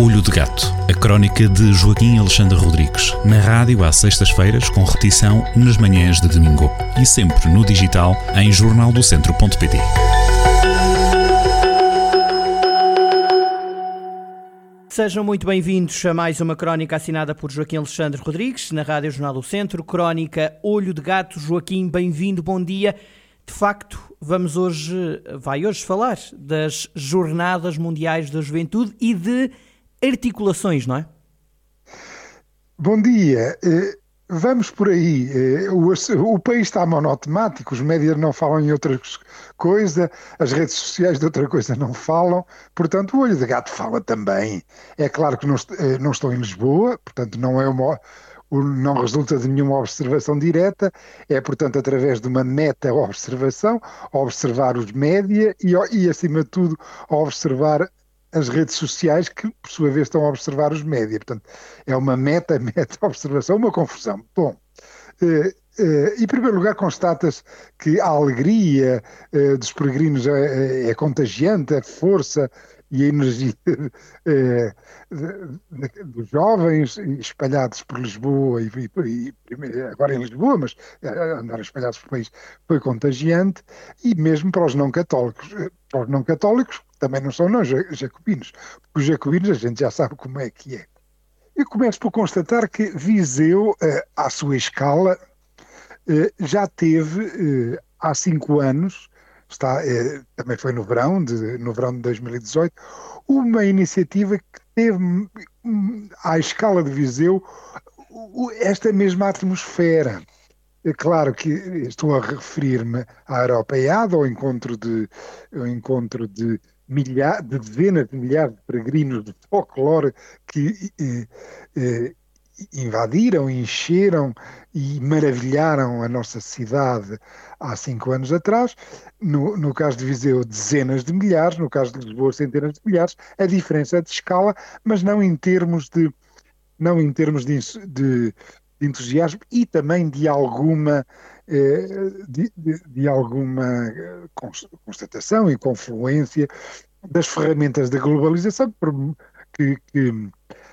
Olho de Gato, a crónica de Joaquim Alexandre Rodrigues, na rádio às sextas-feiras, com repetição nas manhãs de domingo e sempre no digital em jornaldocentro.pt. Sejam muito bem-vindos a mais uma crónica assinada por Joaquim Alexandre Rodrigues, na Rádio Jornal do Centro, crónica Olho de Gato. Joaquim, bem-vindo, bom dia. De facto, vamos hoje, vai hoje falar das Jornadas Mundiais da Juventude e de articulações, não é? Bom dia. Eh, vamos por aí. Eh, o, país está monotemático, os médias não falam em outra coisa, as redes sociais de outra coisa não falam, portanto o olho de gato fala também. É claro que não, eh, estou em Lisboa, portanto não é uma não resulta de nenhuma observação direta, é, portanto, através de uma meta-observação, observar os média e, e, acima de tudo, observar as redes sociais que, por sua vez, estão a observar os média. Portanto, é uma meta-meta-observação, uma confusão. Bom, eh, eh, em primeiro lugar, constatas que a alegria eh, dos peregrinos é, é, é contagiante, a força e a energia eh, dos jovens espalhados por Lisboa e, e, e, agora em Lisboa, mas eh, andar espalhados pelo país foi contagiante e mesmo para os não católicos. Eh, para os não católicos também não são não jacobinos, porque os jacobinos a gente já sabe como é que é. Eu começo por constatar que Viseu, à sua escala, já teve há cinco anos está, também foi no verão, de, no verão de 2018, uma iniciativa que teve hum, à escala de Viseu esta mesma atmosfera. É claro que estou a referir-me à Europeada, ao encontro de, ao encontro de, milhar, de dezenas de milhares de peregrinos de folclore que eh, eh, invadiram, encheram e maravilharam a nossa cidade há cinco anos atrás. No, no caso de Viseu, dezenas de milhares, no caso de Lisboa, centenas de milhares. A diferença é de escala, mas não em termos de, não em termos de, de, de entusiasmo e também de alguma eh, de, de, de, alguma constatação e confluência das ferramentas da globalização que, que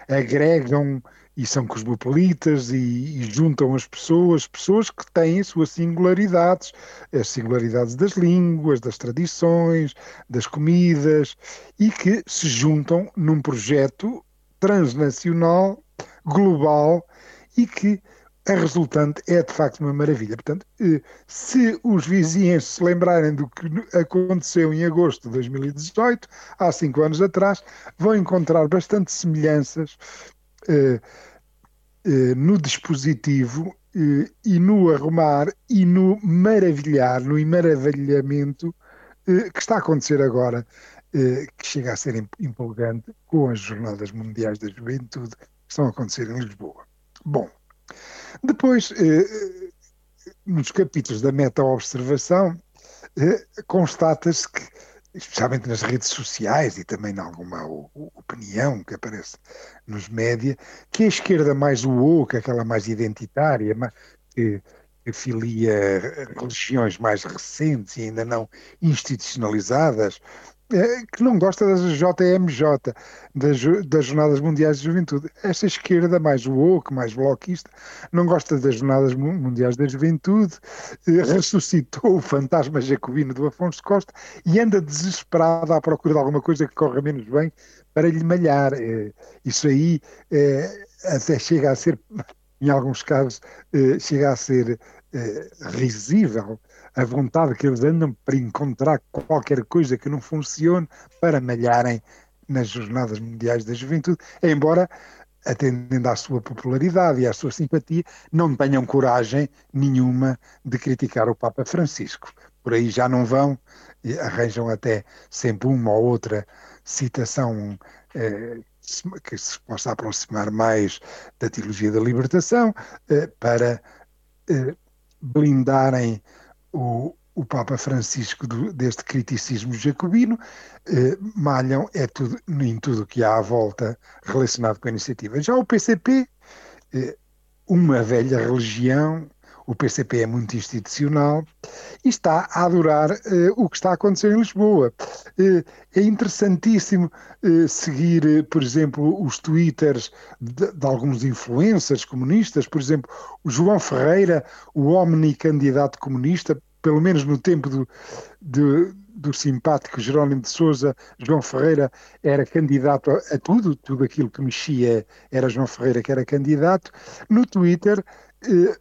agregam e são cosmopolitas e, e, juntam as pessoas, pessoas que têm as suas singularidades, as singularidades das línguas, das tradições, das comidas, e que se juntam num projeto transnacional, global, e que a resultante é de facto uma maravilha. Portanto, eh, se os vizinhos se lembrarem do que aconteceu em agosto de 2018, há cinco anos atrás, vão encontrar bastante semelhanças eh, eh, no dispositivo eh, e no arrumar e no maravilhar, no maravilhamento que está a acontecer agora, que chega a ser empolgante com as Jornadas Mundiais da Juventude que estão a acontecer em Lisboa. Bom, depois, nos capítulos da meta-observação, constata-se que especialmente nas redes sociais e também em alguma opinião que aparece nos média, que a esquerda mais woke, aquela mais identitária, que, que filia religiões mais recentes e ainda não institucionalizadas, que não gosta das JMJ, das, das Jornadas Mundiais de Juventude. Esta esquerda mais woke, mais bloquista, não gosta das Jornadas Mundiais da Juventude, eh, ressuscitou o fantasma jacobino do Afonso Costa e anda desesperado à procura de alguma coisa que corra menos bem para lhe malhar. Eh, isso aí até chega a ser, em alguns casos, chega a ser risível a vontade que eles andam para encontrar qualquer coisa que não funcione para malharem nas Jornadas Mundiais da Juventude, embora, atendendo à sua popularidade e à sua simpatia, não tenham coragem nenhuma de criticar o Papa Francisco. Por aí já não vão, arranjam até sempre uma ou outra citação eh, que se possa aproximar mais da teologia da libertação eh, para eh, blindarem o, o Papa Francisco do, deste criticismo jacobino, eh, malham é tudo, em tudo o que há à volta relacionado com a iniciativa. Já o PCP, eh, uma velha religião, o PCP é muito institucional e está a adorar uh, o que está a acontecer em Lisboa. Uh, é interessantíssimo uh, seguir, por exemplo, os twitters de, de, alguns influencers comunistas, por exemplo, o João Ferreira, o omni-candidato comunista, pelo menos no tempo do, do, do simpático Jerónimo de Souza, João Ferreira era candidato a, a tudo, tudo aquilo que mexia era João Ferreira que era candidato. No Twitter, eh,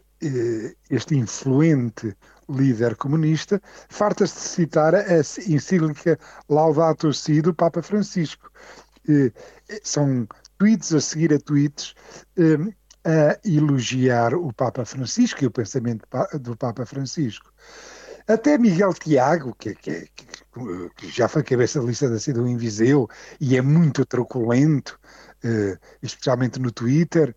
este influente líder comunista, farta-se de citar a encíclica Laudato Si do Papa Francisco. Eh, são tweets a seguir a tweets eh, a elogiar o Papa Francisco e o pensamento do Papa Francisco. Até Miguel Tiago, que, que, que já foi cabeça de lista da cidade em Viseu e é muito truculento, especialmente no Twitter,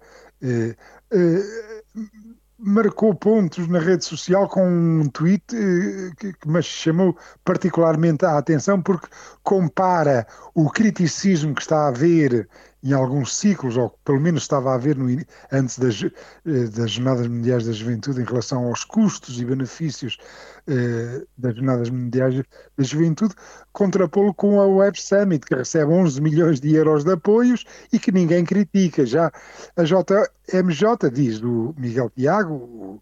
marcou pontos na rede social com um tweet eh, que, me chamou particularmente a atenção porque compara o criticismo que está a haver em alguns ciclos, ou pelo menos estava a haver antes das, eh, das Jornadas Mundiais da Juventude, em relação aos custos e benefícios eh, das Jornadas Mundiais da Juventude, contrapô-lo com a Web Summit, que recebe 11 milhões de euros de apoios e que ninguém critica. Já a JMJ, diz do Miguel Tiago, o,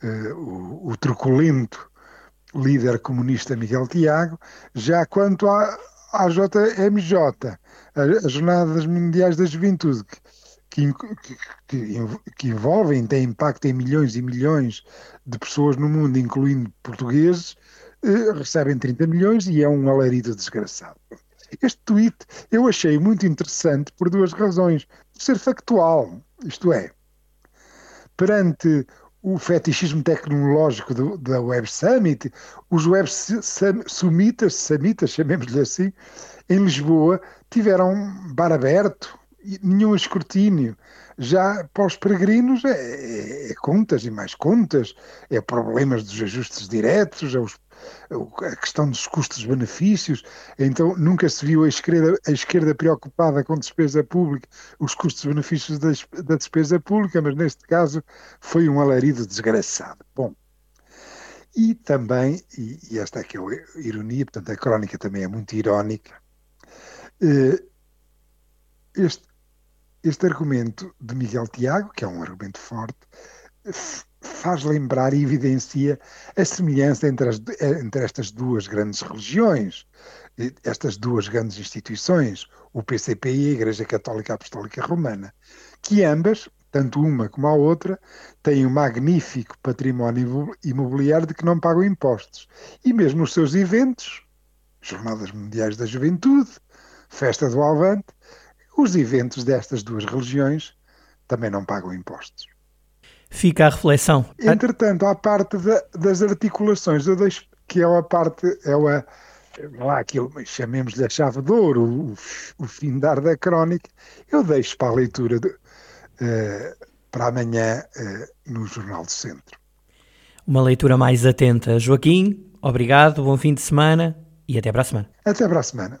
eh, o, o truculento líder comunista Miguel Tiago, já quanto à, à JMJ, as Jornadas Mundiais da Juventude, que, que, que, envolvem, têm impacto em milhões e milhões de pessoas no mundo, incluindo portugueses, eh, recebem 30 milhões e é um alarido desgraçado. Este tweet eu achei muito interessante por duas razões. Ser factual, isto é, perante o fetichismo tecnológico do, da Web Summit, os Web Summitas, Summitas, chamemos-lhe assim, em Lisboa, tiveram bar aberto, nenhum escrutínio. Já para os peregrinos é, é, é, contas e mais contas, é problemas dos ajustes diretos, é os, a questão dos custos-benefícios. Então nunca se viu a esquerda, a esquerda preocupada com despesa pública, os custos-benefícios da, da despesa pública, mas neste caso foi um alarido desgraçado. Bom, e também, e, e esta é que é a ironia, portanto a crónica também é muito irónica, eh, este, este argumento de Miguel Tiago, que é um argumento forte, faz lembrar e evidencia a semelhança entre, as, entre estas duas grandes religiões, estas duas grandes instituições, o PCP e a Igreja Católica Apostólica Romana, que ambas, tanto uma como a outra, têm um magnífico património imobiliário de que não pagam impostos. E mesmo os seus eventos, Jornadas Mundiais da Juventude, Festa do Alvante, os eventos destas duas religiões também não pagam impostos. Fica a reflexão. Entretanto, à parte da, das articulações, eu deixo que é a parte, é a, lá aquilo, chamemos-lhe a chave de ouro, o, o findar da crónica, eu deixo para a leitura de, uh, para amanhã uh, no Jornal do Centro. Uma leitura mais atenta. Joaquim, obrigado, bom fim de semana e até para a semana. Até para a semana.